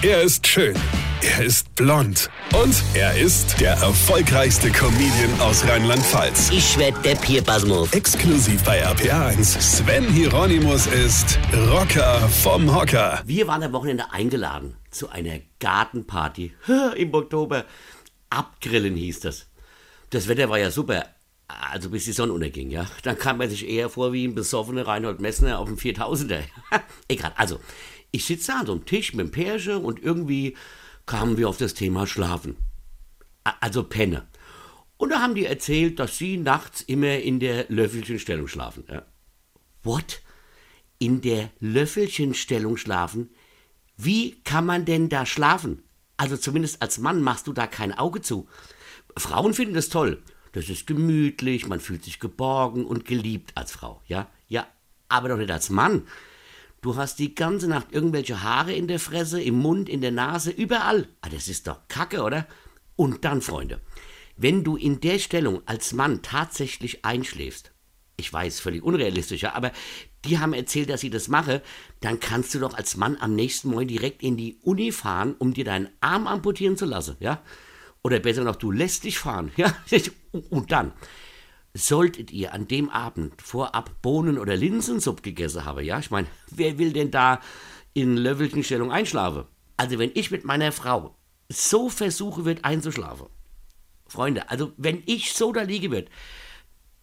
Er ist schön. Er ist blond. Und er ist der erfolgreichste Comedian aus Rheinland-Pfalz. Ich werd der Pierpasmus. Exklusiv bei RPA1. Sven Hieronymus ist Rocker vom Hocker. Wir waren am Wochenende eingeladen zu einer Gartenparty im Oktober. Abgrillen hieß das. Das Wetter war ja super. Also bis die Sonne unterging, ja. Dann kam man sich eher vor wie ein besoffener Reinhold Messner auf dem 4000er. Egal, also ich sitze da an so einem Tisch mit dem Pärchen und irgendwie kamen wir auf das Thema Schlafen. Also Penne. Und da haben die erzählt, dass sie nachts immer in der Löffelchenstellung schlafen. Ja. What? In der Löffelchenstellung schlafen? Wie kann man denn da schlafen? Also zumindest als Mann machst du da kein Auge zu. Frauen finden das toll. Das ist gemütlich, man fühlt sich geborgen und geliebt als Frau, ja? Ja, aber doch nicht als Mann. Du hast die ganze Nacht irgendwelche Haare in der Fresse, im Mund, in der Nase, überall. Ah, das ist doch Kacke, oder? Und dann, Freunde, wenn du in der Stellung als Mann tatsächlich einschläfst, ich weiß, völlig unrealistisch, ja, aber die haben erzählt, dass sie das mache, dann kannst du doch als Mann am nächsten Morgen direkt in die Uni fahren, um dir deinen Arm amputieren zu lassen, ja? Oder besser noch, du lässt dich fahren, ja? Und dann, solltet ihr an dem Abend vorab Bohnen- oder Linsensuppe gegessen haben, ja, ich meine, wer will denn da in Löffelchenstellung einschlafen? Also wenn ich mit meiner Frau so versuche wird einzuschlafen, Freunde, also wenn ich so da liege wird,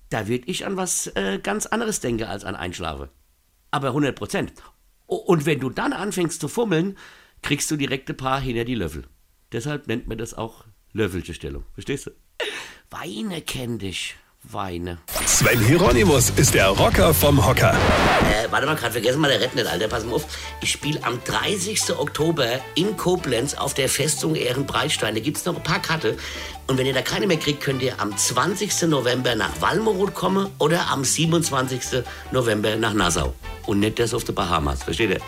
da wird ich an was äh, ganz anderes denken als an Einschlafen. Aber 100 Prozent. Und wenn du dann anfängst zu fummeln, kriegst du direkt ein paar hinter die Löffel. Deshalb nennt man das auch Löffelchenstellung. Verstehst du? Weine kenn dich weine. Sven Hieronymus ist der Rocker vom Hocker. Äh, warte mal, gerade vergessen mal der Rett nicht, Alter. Pass mal auf. Ich spiele am 30. Oktober in Koblenz auf der Festung Ehrenbreitstein. Da gibt es noch ein paar Karte. Und wenn ihr da keine mehr kriegt, könnt ihr am 20. November nach Walmoroth kommen oder am 27. November nach Nassau. Und nicht das auf der Bahamas, versteht ihr?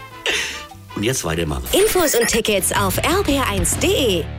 Und jetzt weitermachen. Infos und Tickets auf rb1.de